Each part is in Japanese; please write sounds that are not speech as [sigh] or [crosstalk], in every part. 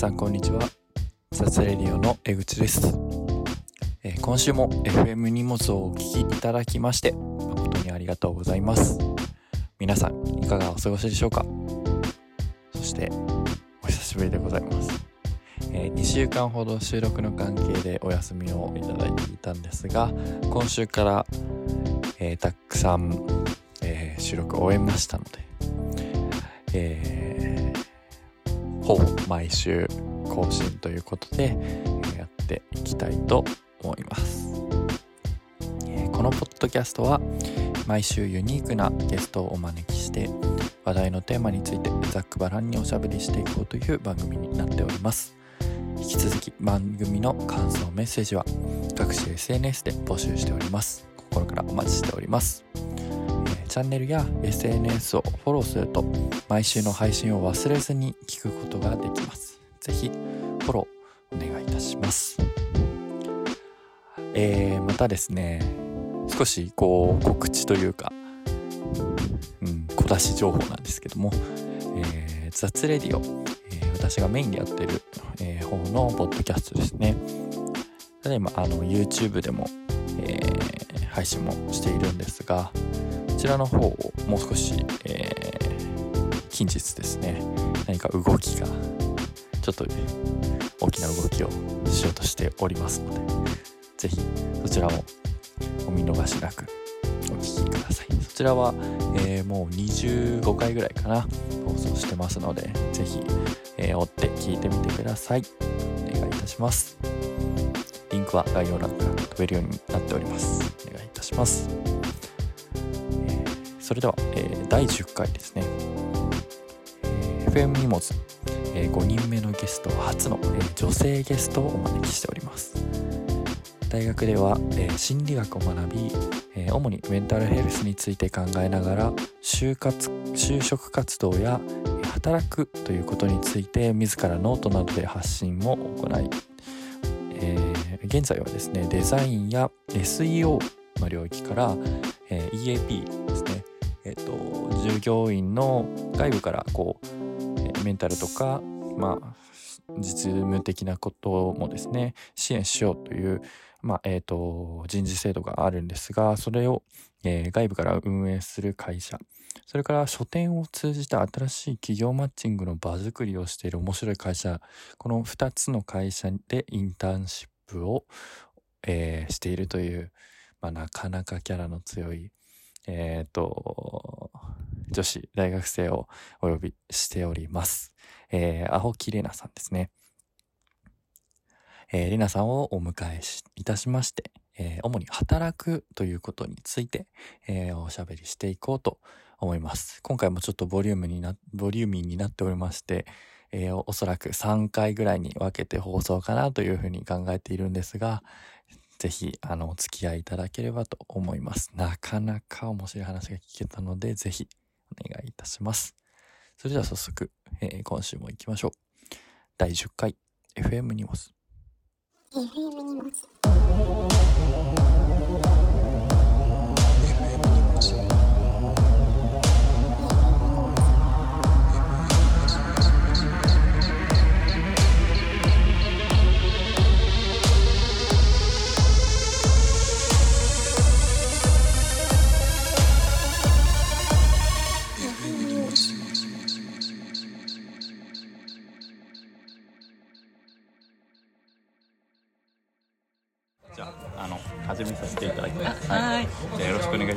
さんこんにちは。雑レディオの江口です、えー、今週も FM 荷物をお聞きいただきまして誠にありがとうございます。皆さんいかがお過ごしでしょうか？そしてお久しぶりでございます、えー、2週間ほど収録の関係でお休みをいただいていたんですが今週から、えー、たくさん、え収録を終えましたのでえほぼ毎週更新ということで、やっていきたいと思います、このポッドキャストは毎週ユニークなゲストをお招きして話題のテーマについてざっくばらんにおしゃべりしていこうという番組になっております。引き続き番組の感想メッセージは各種 SNS で募集しております。心からお待ちしております。チャンネルや SNS をフォローすると毎週の配信を忘れずに聞くことができます。ぜひフォローお願いいたします。えー、またですね、少しこう告知というか、うん、小出し情報なんですけども、えー、雑レディオ、えー、私がメインでやってる、えー、方のポッドキャストですね。ただいまあの YouTube でも、えー、配信もしているんですが、ちらの方をもう少し、えー、近日ですね何か動きがちょっと大きな動きをしようとしておりますので是非そちらもお見逃しなくお聴きください。そちらは、えー、もう25回ぐらいかな放送してますので是非、えー、追って聞いてみてください。お願いいたします。リンクは概要欄から飛べるようになっております。お願いいたします。それでは、えー、第10回ですね、えー、FM 荷物、えー、5人目のゲスト初の、えー、女性ゲストをお招きしております。大学では、えー、心理学を学び、えー、主にメンタルヘルスについて考えながら就活就職活動や働くということについて自らノートなどで発信も行い、えー、現在はですねデザインや SEO の領域から、えー、EAP ですねえっ、と、従業員の外部からこう、メンタルとか、まあ、実務的なこともですね、支援しようという、まあ、えっ、と、人事制度があるんですが、それを、えー、外部から運営する会社、それから書店を通じた新しい企業マッチングの場作りをしている面白い会社、この2つの会社でインターンシップを、えー、しているという、まあ、なかなかキャラの強いえっ、ー、と、女子大学生をお呼びしております。えー、アホキレナさんですね。えー、レナさんをお迎えいたしまして、えー、主に働くということについて、えー、おしゃべりしていこうと思います。今回もちょっとボリュームにな、ボリューミーになっておりまして、えー、おそらく3回ぐらいに分けて放送かなというふうに考えているんですが、ぜひ、あの、お付き合いいただければと思います。なかなか面白い話が聞けたので、ぜひ、お願いいたします。それでは早速、えー、今週も行きましょう。第10回、FM ニモス。FM ニモス。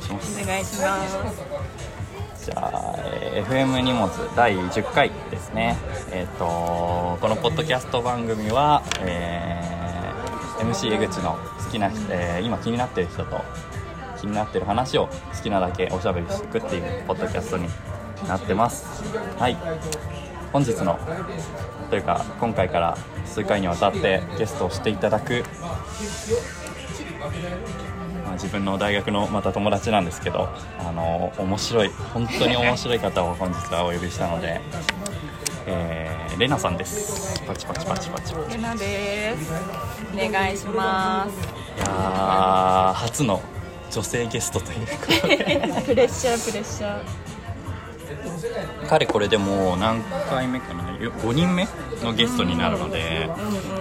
します。お願いします。じゃあ、えー、FM 荷物第10回ですね。えっ、ー、とこのポッドキャスト番組は、えー、MC 江口の好きな、えー、今気になってる人と気になってる話を好きなだけおしゃべりしていくっていうポッドキャストになってます。はい。本日のというか今回から数回にわたってゲストをしていただく、自分の大学のまた友達なんですけどあの面白い本当に面白い方を本日はお呼びしたので、えー、レナさんです。パチパチパチパチレナです。お願いします。いや初の女性ゲストというか。プレッシャープレッシャー。かれこれでもう何回目かな5人目のゲストになるので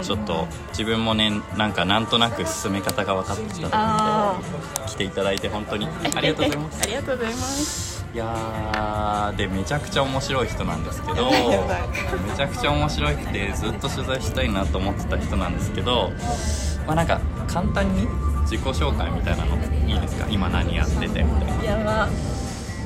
ちょっと自分もねなんかなんとなく進め方が分かってきたあので来ていただいて本当にありがとうございます。ありがとうございます。いやーでめちゃくちゃ面白い人なんですけど [laughs] めちゃくちゃ面白くてずっと取材したいなと思ってた人なんですけどまあなんか簡単に自己紹介みたいなのいいですか？今何やっててみたいな。やば。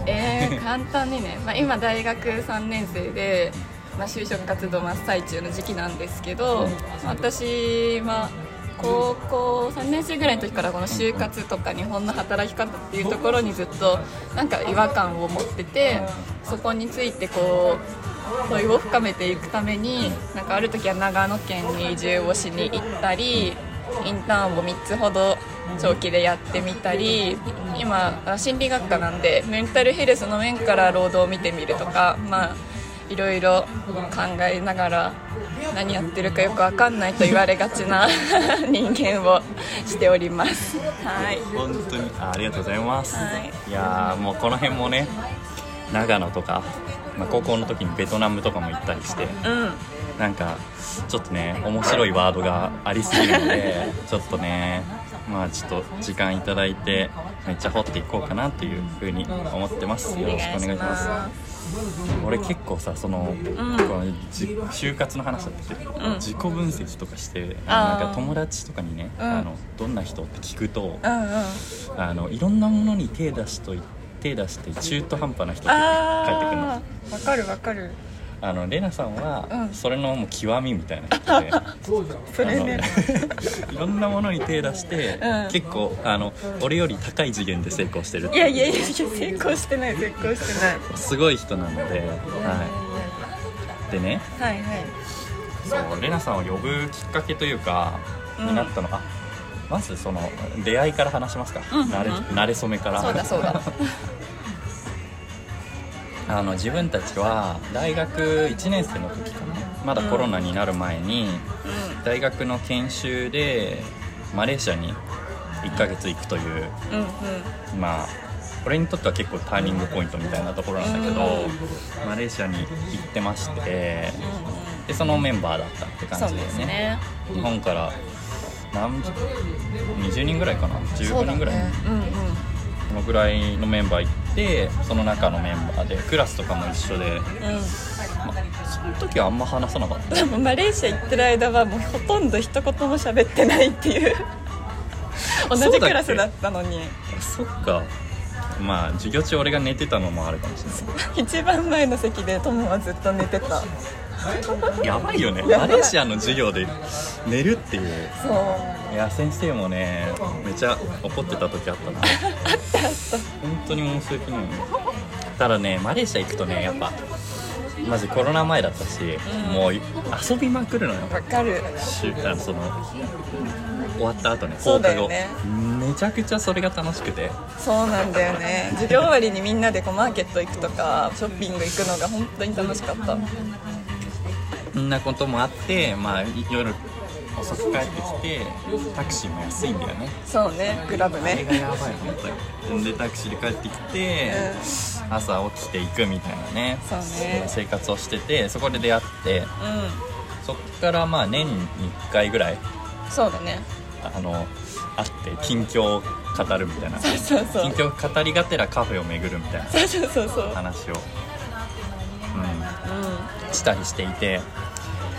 えー、簡単にね、まあ、今大学3年生で、まあ、就職活動真っ最中の時期なんですけど私は高校3年生ぐらいの時からこの就活とか日本の働き方っていうところにずっとなんか違和感を持っててそこについてこう問いを深めていくためになんかある時は長野県に移住をしに行ったりインターンを3つほど長期でやってみたり今あ心理学科なんでメンタルヘルスの面から労働を見てみるとかまあいろいろ考えながら何やってるかよく分かんないと言われがちな [laughs] 人間をしております。はい。本当に。あありがとうございます、はい。いやーもうこの辺もね長野とか、まあ、高校の時にベトナムとかも行ったりしてうん。なんかちょっとね面白いワードがありすぎるので [laughs] ちょっとねまあちょっと時間いただいてめっちゃ掘っていこうかなっていうふうに思ってます。よろしくお願いします俺結構さその,、ん。このじ就活の話だったけ？ど、うん。自己分析とかしてあー。なんか友達とかにね、うん。あのどんな人って聞くとあのいろんなものに手出しとい手出して中途半端な人って帰ってくるの。わかるわかるあのレナさんは、うん。それのもう極みみたいな人でそれね。あの [laughs] いろんなものに手出して、うん。結構あの俺より高い次元で成功してるっていやいやいや成功してない成功してない。すごい人なので、はい、でね。はいはい。そうレナさんを呼ぶきっかけというか、うん。になったの。あまずその出会いから話しますか、うんうん。慣れ慣れ初めから。そうだそうだ [laughs] あの自分たちは大学1年生の時かな。まだコロナになる前に、大学の研修でマレーシアに1ヶ月行くといううんうん。まあ俺にとっては結構ターニングポイントみたいなところなんだけど、うマレーシアに行ってましてでそのメンバーだったって感じでね。日本から何20人ぐらいかな？15人ぐらい、のぐらいのメンバー行ってその中のメンバーでクラスとかも一緒で、うまあ、その時はあんま話さなかった。んでもマレーシア行ってる間はもうほとんど一言も喋ってないっていう。[laughs] 同じクラスだったのに。そっか。まあ授業中俺が寝てたのもあるかもしれない。[laughs] 一番前の席でトモはずっと寝てたやばいよね。マレーシアの授業で寝るっていう。そう。いや先生もねめっちゃ怒ってた時あったな。本当に申し訳ない。ただねマレーシア行くとねやっぱまずコロナ前だったし、うん。もう遊びまくるのよ。わかる。その終わった後ね放課後、ねめちゃくちゃそれが楽しくて。そうなんだよね。授業終わりにみんなでこうマーケット行くとかショッピング行くのが本当に楽しかった。そんなこともあって、まあ、夜遅く帰ってきてタクシーも安いんだよね。そうねクラブあれねがやばい本当に。でタクシーで帰ってきて、朝起きていくみたいなね。そうね。生活をしててそこで出会ってうそっからまあ年に1回ぐらいんそうだね。あの会って近況を語るみたいな。そうそうそう。近況語りがてらカフェを巡るみたいな。そうそうそうそう話を、ううん、したりしていて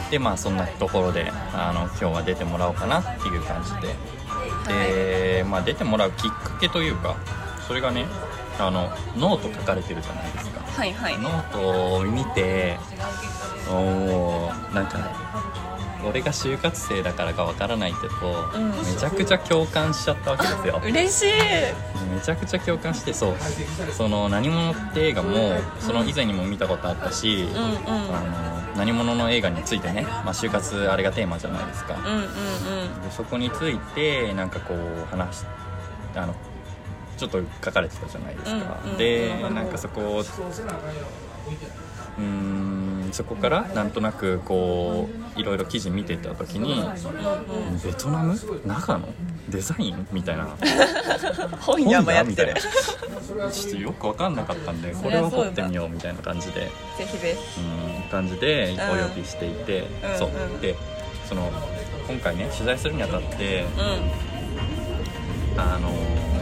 でまあそんなところであの今日は出てもらおうかなっていう感じで。で、まあ、出てもらうきっかけというかそれがねあのノート書かれてるじゃないですか。んはいはい。ノートを見ておーなんか俺が就活生だからかわからないけど、うん。めちゃくちゃ共感しちゃったわけですよ。嬉しい。めちゃくちゃ共感してそう。その「何者」って映画もその以前にも見たことあったし、うんうん。あの何者の映画についてね、まあ、就活あれがテーマじゃないですか、うんうんうん。でそこについてなんかこう話しあのちょっと書かれてたじゃないですか、うんうんでなんかそこをうーんうんそこからなんとなくこういろいろ記事見てた時にベトナム？長野？デザイン？みたいな。[laughs] 本屋もやってる。みたいな。ちょっとよく分かんなかったんでこれを掘ってみようみたいな感じで。ぜひぜうん感じでお呼びしていて、うん。そう。うんでその今回ね取材するにあたってひうん。あのー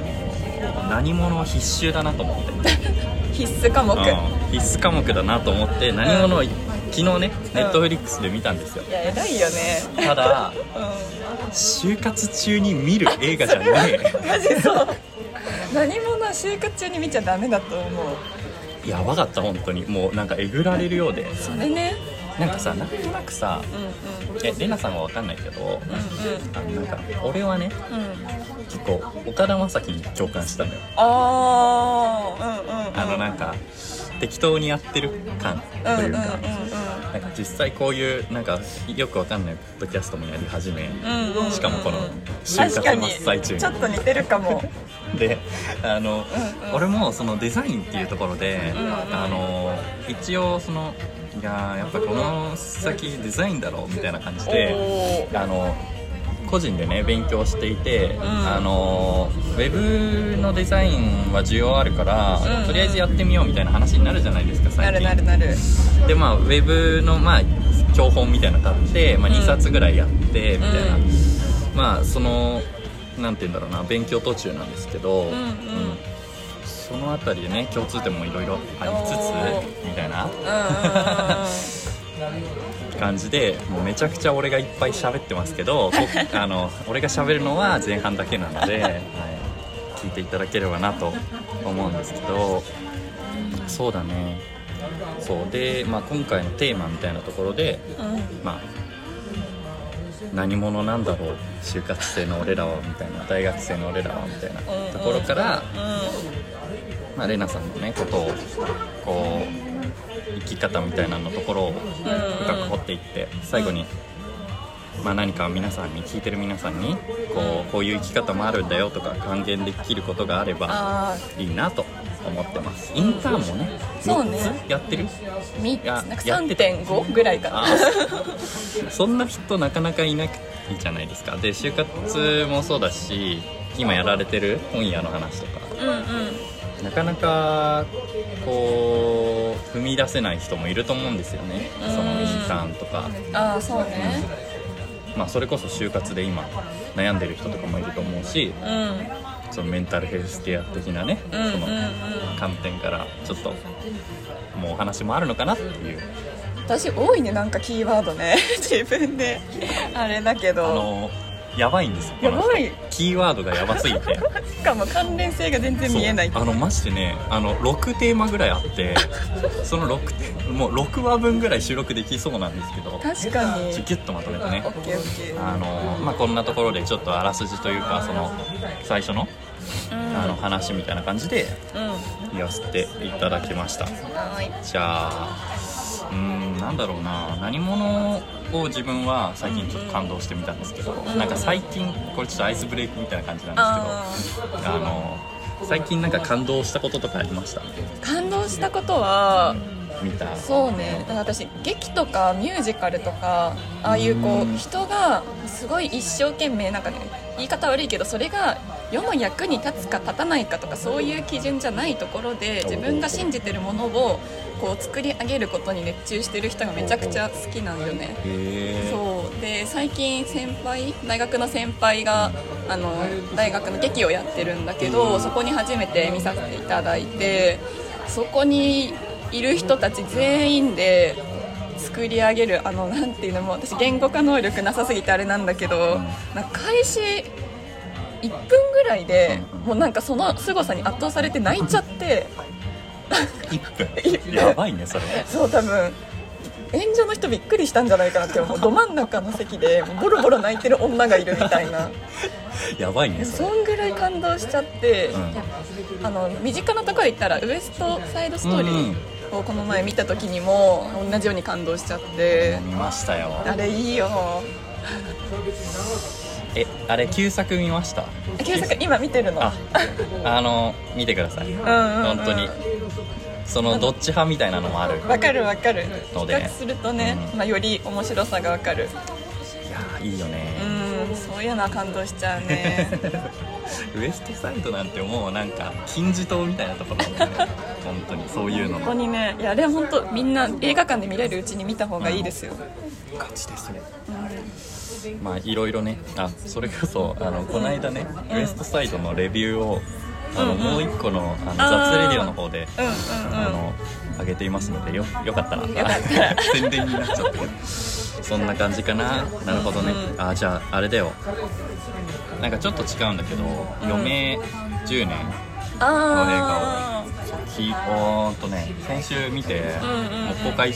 何者必修だなと思って。[laughs] 必須科目。いうん。必須科目だなと思って何者を昨日ねネットフリックスで見たんですよ。や偉いよね。ただう就活中に見る映画じゃねん [laughs] マジそう。何者は就活中に見ちゃダメだと思う。えやばかった本当に。もうなんかえぐられるようで。それねなんかさなんとなくさうんうん。えレナさんは分かんないけどうんあのなんか俺はねうん。うん結構岡田将生に共感したのよ。ああうんうんうん。あのなんか適当にやってる感とうんうんうんうんいうか、なんか実際こういうなんかよくわかんないポッドキャストもやり始め、うんうんうんしかもこの就活真っ最中に。ちょっと似てるかも。[laughs] であの、うんうん。俺もそのデザインっていうところで、うんうん。あの一応そのいやーやっぱこの先デザインだろうみたいな感じでおあの個人でね勉強していて、ん。あのウェブのデザインは需要あるから、うん。うんとりあえずやってみようみたいな話になるじゃないですか最な近るなるなる。でまあウェブのまあ教本みたいなの買って、まあ、うん。2冊ぐらいやってみたいな、うん。まあそのなんて言うんだろうな勉強途中なんですけど、ん。うんそのあたりでね共通点もいろいろありつつみたいな。感じでもうめちゃくちゃ俺がいっぱい喋ってますけどこ [laughs] あの俺が喋るのは前半だけなので、はい、聞いていただければなと思うんですけどそうだね。そう。で、まあ、今回のテーマみたいなところで、うん。まあ、何者なんだろう？就活生の俺らはみたいな。大学生の俺らはみたいなうんところから、うまあ、レナさんのねことをこう生き方みたいなのところを深く掘っていって最後に、まあ、何か皆さんに聞いてる皆さんにこうこういう生き方もあるんだよとか還元できることがあればあいいなと思ってます。インターンもねそうね。3つやってる？あみいやなんかやってて3.5ぐらいかな。そんな人なかなかいないじゃないですか。で就活もそうだし今やられてる本屋の話とか。うんうんなかなかこう踏み出せない人もいると思うんですよね。うん。そのインターンとか、ああそうね。まあ、それこそ就活で今悩んでる人とかもいると思うしうん。そのメンタルヘルスケア的なね、うんうんその観点からちょっともうお話もあるのかなっていう。私多いねなんかキーワードね。[laughs] 自分で。あれだけあどのやばいんですよやばい。キーワードがやばすぎて。[laughs] しかも関連性が全然見えない。あのマジでねあの6テーマぐらいあって [laughs] その6テーもう6話分ぐらい収録できそうなんですけど。確かに。ギュッとまとめてね。あのまあ、こんなところでちょっとあらすじというかその最初のうん。あの話みたいな感じでうん。言わせていただきました。はい。じゃあうーんなんだろうな。何者を自分は最近ちょっと感動してみたんですけど、んなんか最近これちょっとアイスブレイクみたいな感じなんですけどああの最近なんか感動したこととかありました？ー感動したことは見た。そうね。私劇とかミュージカルとかああいうこうん。う人がすごい一生懸命なんかね言い方悪いけどそれが世の役に立つか立たないかとかそういう基準じゃないところで自分が信じてるものをこう作り上げることに熱中してる人がめちゃくちゃ好きなんよね。そう。で最近先輩大学の先輩があの大学の劇をやってるんだけどそこに初めて見させていただいてそこにいる人たち全員で作り上げるあのなんていうのも私言語化能力なさすぎてあれなんだけどなんか開始1分ぐらいでもうなんかその凄さに圧倒されて泣いちゃって1分。[laughs] やばいねそれ。そう多分演者の人びっくりしたんじゃないかなって思う。ど真ん中の席でボロボロ泣いてる女がいるみたいな。やばいねそんぐらい感動しちゃって、うん。あの身近なところで言ったらウエストサイドストーリーをこの前見た時にも同じように感動しちゃって。見ましたよ。あれいいよえあれ旧作見ました？旧作今見てるの？ああの見てください。うんうんうん。本当に。そのどっち派みたいなのもある。わかるわかる。ので。比較するとね、うん。まあ、より面白さがわかる。いやーいいよね。うんそういうのは感動しちゃうね。[laughs] ウエストサイドなんてもうなんか金字塔みたいなところね。本当に。そういうの本当にね。いやあれは本当みんな映画館で見れるうちに見た方がいいですよ、ガチですねまあいろいろねあそれこそあのこの間ね、ウエストサイドのレビューをあの、うんうん。もう一個のあの雑レディオの方でうんうんうん。あの上げていますのでよよかったら [laughs] 宣伝になっちゃったけどそんな感じかな。なるほどね、うんあじゃああれだよ。なんかちょっと違うんだけど「余命10年」あきおとね先週見て、んうんうん。もう公開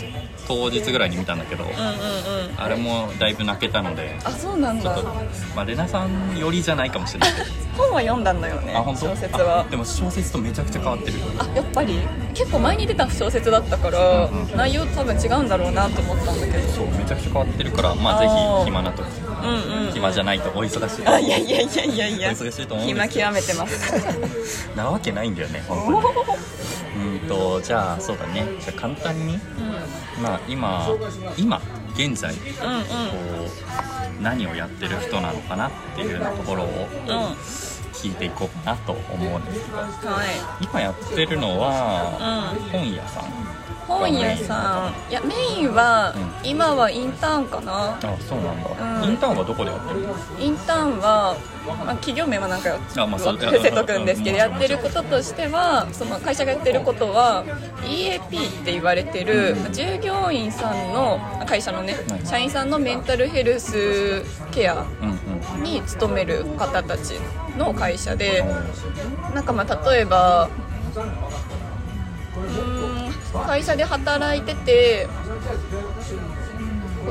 当日ぐらいに見たんだけど、あうんうんうん。あれもだいぶ泣けたのであそうなんだ。ちょっと、まあ、レナさん寄りじゃないかもしれない。け [laughs] ど本は読んだんだよねあ本当？小説は。あでも小説とめちゃくちゃ変わってるあやっぱり結構前に出た小説だったから、うんうん内容多分違うんだろうなと思ったんだけど。そうめちゃくちゃ変わってるからまあぜひ暇な時うんうん。暇じゃないとお忙しい。あいやいやいやいやいや。お忙しいと思うんです暇極めてます。[laughs] なわけないんだよね本当に。うんとじゃあそうだね。じゃあ簡単に。まあ今今現在こうんうん。う何をやってる人なのかなっていうところをうんうん。聞いていこうかなと思うんですけど。はい。今やってるのはうん。本屋さん本屋さん。いやメインは、う今はインターンかな。あそうなんだ、うん。インターンはどこでやってるの？インターンは、まあ、企業名はなんかあ伏せとくんですけどうん。やってることとしてはその会社がやってることは EAP って言われてる従業員さんの会社のねはい社員さんのメンタルヘルスケアに勤める方たちの会社でなんかまあ例えば会社で働いてて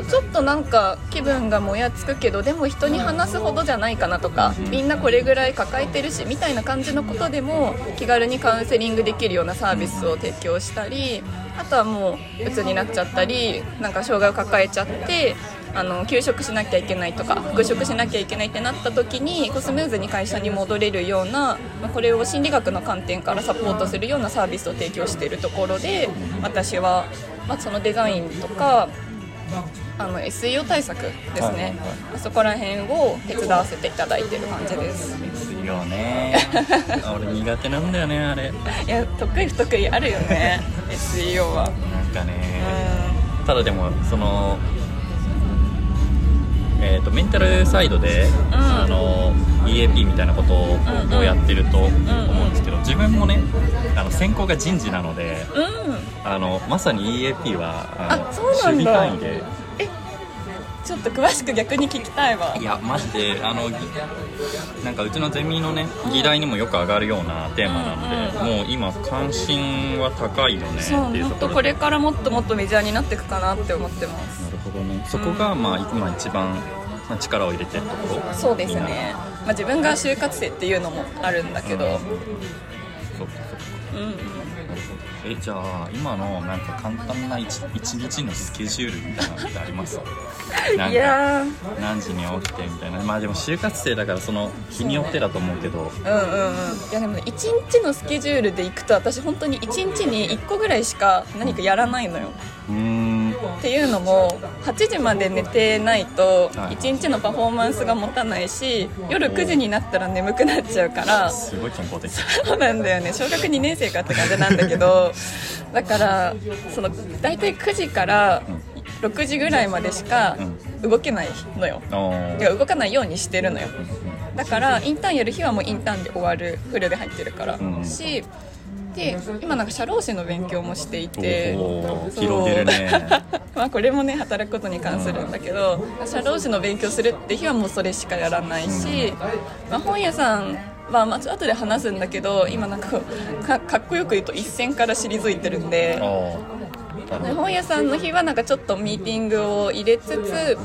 ちょっとなんか気分がもやつくけどでも人に話すほどじゃないかなとかみんなこれぐらい抱えてるしみたいな感じのことでも気軽にカウンセリングできるようなサービスを提供したりあとはもう鬱になっちゃったりなんか障害を抱えちゃってあの休職しなきゃいけないとか復職しなきゃいけないってなった時にこうスムーズに会社に戻れるような、まあこれを心理学の観点からサポートするようなサービスを提供しているところで私は、まあ、そのデザインとかあの SEO 対策ですはいはいね、そこら辺を手伝わせていただいてる感じです。ですよね。[laughs] あ俺苦手なんだよねあれ。いや得意不得意あるよね SEO は。なんかね。うただでもそのえー、とメンタルサイドで、あの EAP みたいなことをうんうん。やってると思うんですけど自分もねあの専攻が人事なのでん、うん、あのまさに EAP はあの守備範囲でちょっと詳しく逆に聞きたいわ。いやマジであのぎなんかうちのゼミのね議題にもよく上がるようなテーマなので、もう今関心は高いよねそうっていうとこれからもっともっとメジャーになっていくかなって思ってます。なるほどね。そこが、まあ今一番まあ力を入れてるところそうですね、まあ、自分が就活生っていうのもあるんだけど、そうかそうかう。んうん、えじゃあ今のなんか簡単な一一日のスケジュールみたいなのってあります？なんいかや何時に起きてみたいな。まあでも就活生だからその日によってだと思うけど。ーうんうんうん。いやでもね一日のスケジュールで行くと私本当に一日に1個ぐらいしか何かやらないのよ。うーんっていうのも8時まで寝てないとはい1日のパフォーマンスが持たないし夜9時になったら眠くなっちゃうからすごい健康的。そうなんだよね。小学2年生かって感じなんだけど [laughs] だからその大体9時から6時ぐらいまでしか動けないのよ。おー。いや動かないようにしてるのよ。だからインターンやる日はもうインターンで終わるフルで入ってるから、うんしで今なんか社労士の勉強もしていて。広げるねまあこれもね働くことに関するんだけど社労士の勉強するって日はもうそれしかやらないし、まあ、本屋さんはまあちょっと後で話すんだけど今なんかかかっこよく言うと一線から退いてるんで本屋さんの日はなんかちょっとミーティングを入れつつ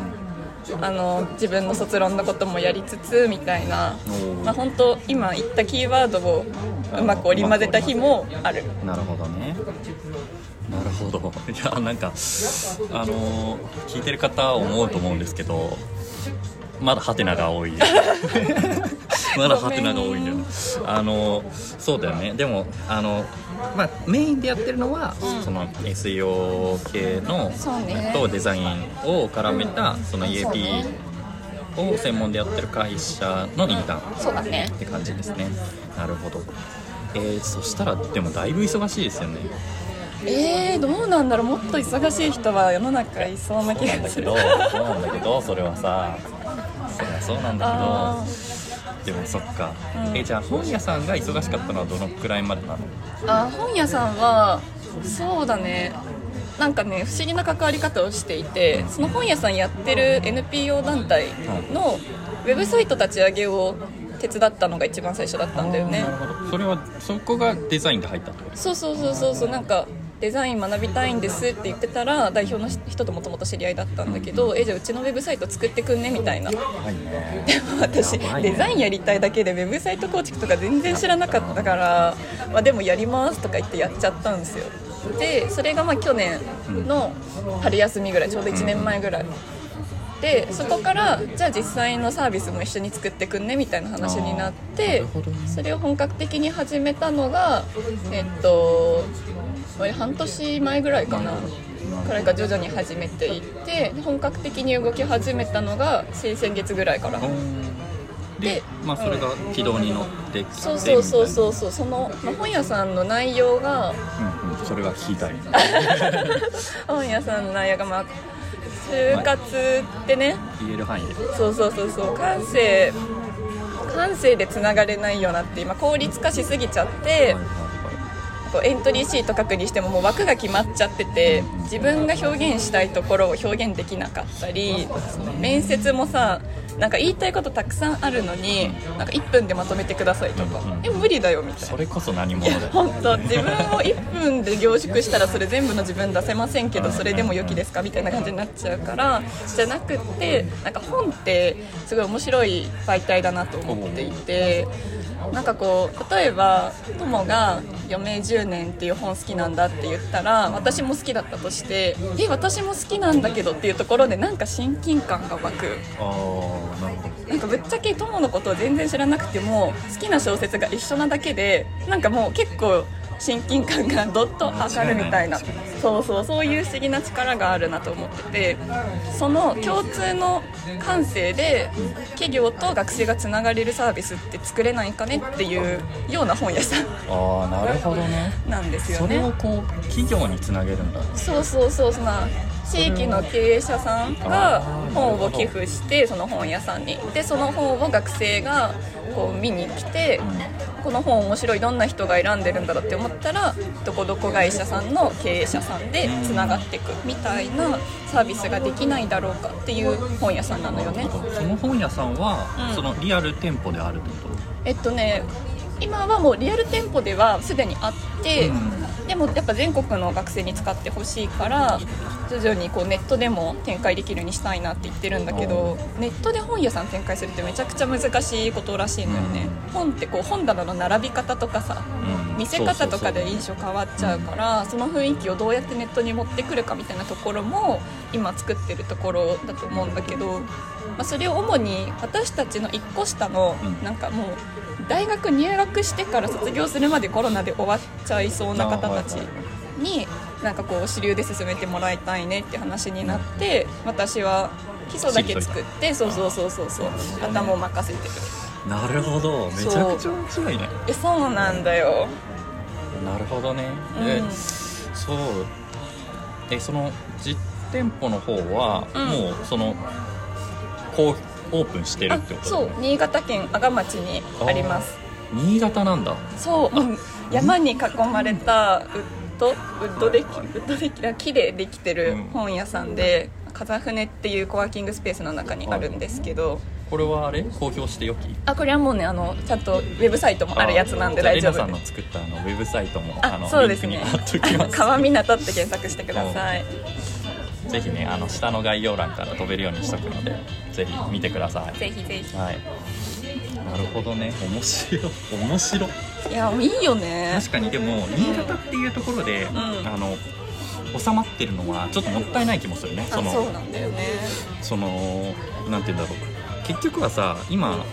あの自分の卒論のこともやりつつみたいな、まあ、本当今言ったキーワードをうまく織り交ぜた日もある。どなるほどねなるほど。[laughs] いやなんかあのー聞いてる方は思うと思うんですけどまだハテナが多い。[laughs] まだハテナが多いん。だよねあのそうだよね。でもあのまあメインでやってるのは、うん。その SEO 系のとデザインを絡めたその EAP を専門でやってる会社のリーダーそうだね。って感じですね。なるほど。えー、そしたらでもだいぶ忙しいですよねえー、どうなんだろう。もっと忙しい人は世の中いそうな気がする。なんだけどそうなんだけどそれはさそうなんだあけど。でもそっか、うん。えじゃあ本屋さんが忙しかったのはどのくらいまでなの？あ本屋さんはそうだね。なんかね不思議な関わり方をしていてその本屋さんやってる NPO 団体のウェブサイト立ち上げを手伝ったのが一番最初だったんだよね。それはそこがデザインで入ったってこと？そうそうそうそうそう。なんかデザイン学びたいんですって言ってたら代表の人ともともと知り合いだったんだけど、えじゃあうちのウェブサイト作ってくんねみたいな。はいね。私やばいね。デザインやりたいだけでウェブサイト構築とか全然知らなかったから、まあ、でもやりますとか言ってやっちゃったんですよ。でそれがまあ去年の春休みぐらいちょうど1年前ぐらい。でそこからじゃあ実際のサービスも一緒に作ってくんねみたいな話になっなてそれを本格的に始めたのがえっとあれ半年前ぐらいかなからが徐々に始めていってで本格的に動き始めたのが先々月ぐらいから。ででまあそれが軌道に乗ってきてそうそうそうう、そうそう。その、まあ、本屋さんの内容がうんうん、それは聞きたい。[laughs] 本屋さんの内容がまあ就活ってね。言える範囲で。そうそうそうそう。感性感性でつながれないよなって今効率化しすぎちゃってはいはいエントリーシート書くにしてももう枠が決まっちゃってて自分が表現したいところを表現できなかったり面接もさなんか言いたいことたくさんあるのになんか1分でまとめてくださいとかうんえ無理だよみたいな。それこそ何者だよ本当自分を1分で凝縮したらそれ全部の自分出せませんけどそれでも良きですかみたいな感じになっちゃうからじゃなくってなんか本ってすごい面白い媒体だなと思っていてなんかこう例えば友が「余命10年」っていう本好きなんだって言ったら私も好きだったとして「え私も好きなんだけど」っていうところでなんか親近感が湧く。なんかぶっちゃけ友のことを全然知らなくても好きな小説が一緒なだけでなんかもう結構親近感がどっと上がるみたいな。そうそうそういう不思議な力があるなと思ってて。その共通の感性で企業と学生がつながれるサービスって作れないかねっていうような本屋さん。ああなるほどね。なんですよそれをね。こう企業につなげるんだ。そうそうそうそんな地域の経営者さんが本を寄付してその本屋さんに。でその本を学生がこう見に来てこの本面白いどんな人が選んでるんだろうって思ったらどこどこ会社さんの経営者さんでつながっていくみたいなサービスができないだろうかっていう本屋さんなのよね。その本屋さんは、うん。そのリアル店舗であるってこえっとね今はもうリアル店舗ではすでにあって、でもやっぱ全国の学生に使ってほしいから徐々にこうネットでも展開できるようにしたいなって言ってるんだけどネットで本屋さん展開するってめちゃくちゃ難しいことらしいのよね、本ってこう本棚の並び方とかさと、うん。見せ方とかで印象変わっちゃうからその雰囲気をどうやってネットに持ってくるかみたいなところも今作ってるところだと思うんだけど、まあ、それを主に私たちの1個下のうん。なんかもう大学入学してから卒業するまでコロナで終わっちゃいそうな方たちになんかこう主流で進めてもらいたいねって話になって私は基礎だけ作ってそうそうそうそう。そう頭を任せてる。なるほど。めちゃくちゃ面白いね。えそうなんだよ。なるほどね、うん。えそう。えその実店舗の方は、うん。もうそのこうオープンしてるあってことそう。新潟県阿賀町にあります。新潟なんだ。そう、うん山に囲まれたウッドウッドデッキウッドデッキあ木でできてるうん。本屋さんで、風船っていうコワーキングスペースの中にあるんですけど、これはあれ？公表してよき？あこれはもうねあのちゃんとウェブサイトもあるやつなんで大丈夫さんの作ったあのウェブサイトもあのそうですね。[laughs] 川港って検索してください。ぜひねあの下の概要欄から飛べるようにしとくのでぜひ見てください。ぜひぜはいなるほどね。面白い。面白い。やいいよね。確かにでも新潟っていうところで、ん。あの収まってるのはちょっともったいない気もするね。あそのそうなんだよね。そのなんて言うんだろう。結局はさ今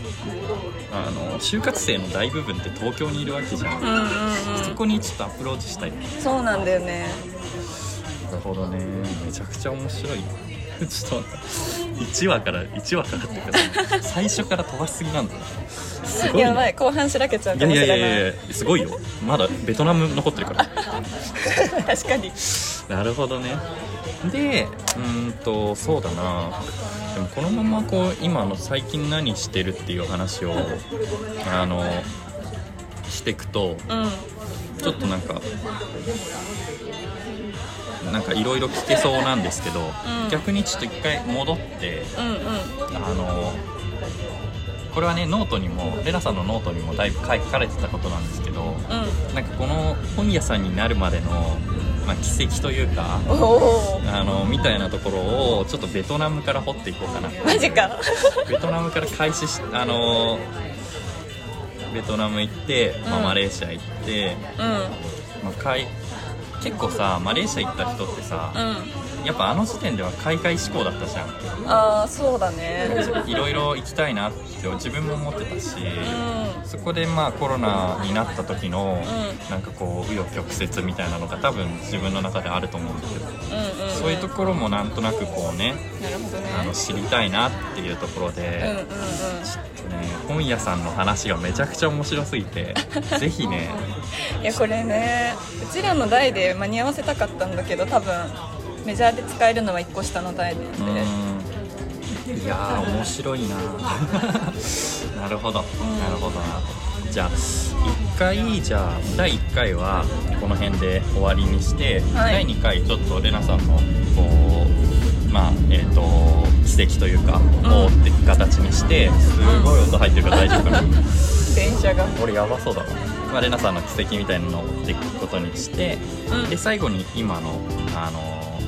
あの就活生の大部分って東京にいるわけじゃん、うんうんうん。そこにちょっとアプローチしたい。そうなんだよね。なるほどね。めちゃくちゃ面白い。[laughs] ちょっと1話から1話からっていうかさ最初から飛ばしすぎなんだすごい、ね、やばい後半しらけちゃういやいかもしれない。やいやいやすごいよ。まだベトナム残ってるから。確かに。なるほどね。でうーんとそうだな。でもこのままこう今の最近何してるっていう話をあのしていくとうん。ちょっとなんかなんかいろいろ聞けそうなんですけど、ん。逆にちょっと一回戻ってうんうん。あのこれはねノートにもレナさんのノートにもだいぶ書かれてたことなんですけどうん。なんかこの本屋さんになるまでの、まあ、軌跡というかあのみたいなところをちょっとベトナムから掘っていこうかな。マジか。ベトナムから開始しあのベトナム行って、まあうん。マレーシア行って、うん。まあ、結構さマレーシア行った人ってさ、うん。やっぱあの時点では海外志向だったじゃん。ああそうだね。いろいろ行きたいなって自分も思ってたし、うん。そこでまあコロナになった時の、うなんかこう紆余曲折みたいなのが多分自分の中であると思うんだけど、うんうん。そういうところもなんとなくこうねね。あの知りたいなっていうところで、うんうんうんね、本屋さんの話がめちゃくちゃ面白すぎて [laughs] ぜひねいやこれねうちらの代で間に合わせたかったんだけど多分メジャーで使えるのは1個下の代なんうでいやー面白いな。[laughs] なるほど、なるほどな。じゃあ1回じゃあ第1回はこの辺で終わりにして、はい。第2回ちょっとレナさんのこうまあえっ、と奇跡というかをって形にしてすごい音入ってるから大丈夫かな。[laughs] 電車が。俺やばそうだな、まあ、レナさんの奇跡みたいなのを追っていくことにして、うん。で最後に今のあの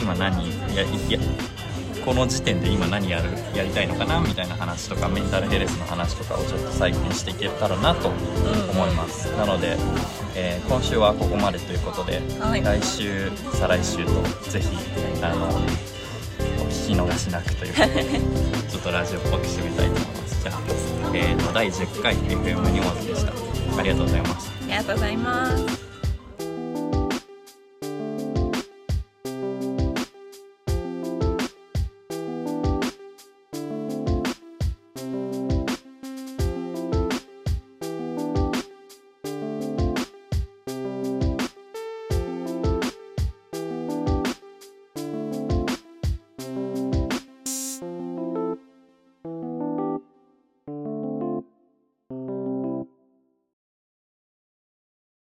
今何やいやこの時点で今何やるやりたいのかなみたいな話とかメンタルヘルスの話とかをちょっと再現していけたらなと思います、なので、えー今週はここまでということで、はい。来週再来週とぜひあのお聞き逃しなくということで [laughs] ちょっとラジオっぽく締めたいと思います。じゃあ、えーと第10回 FM 荷物でした。ありがとうございますありがとうございます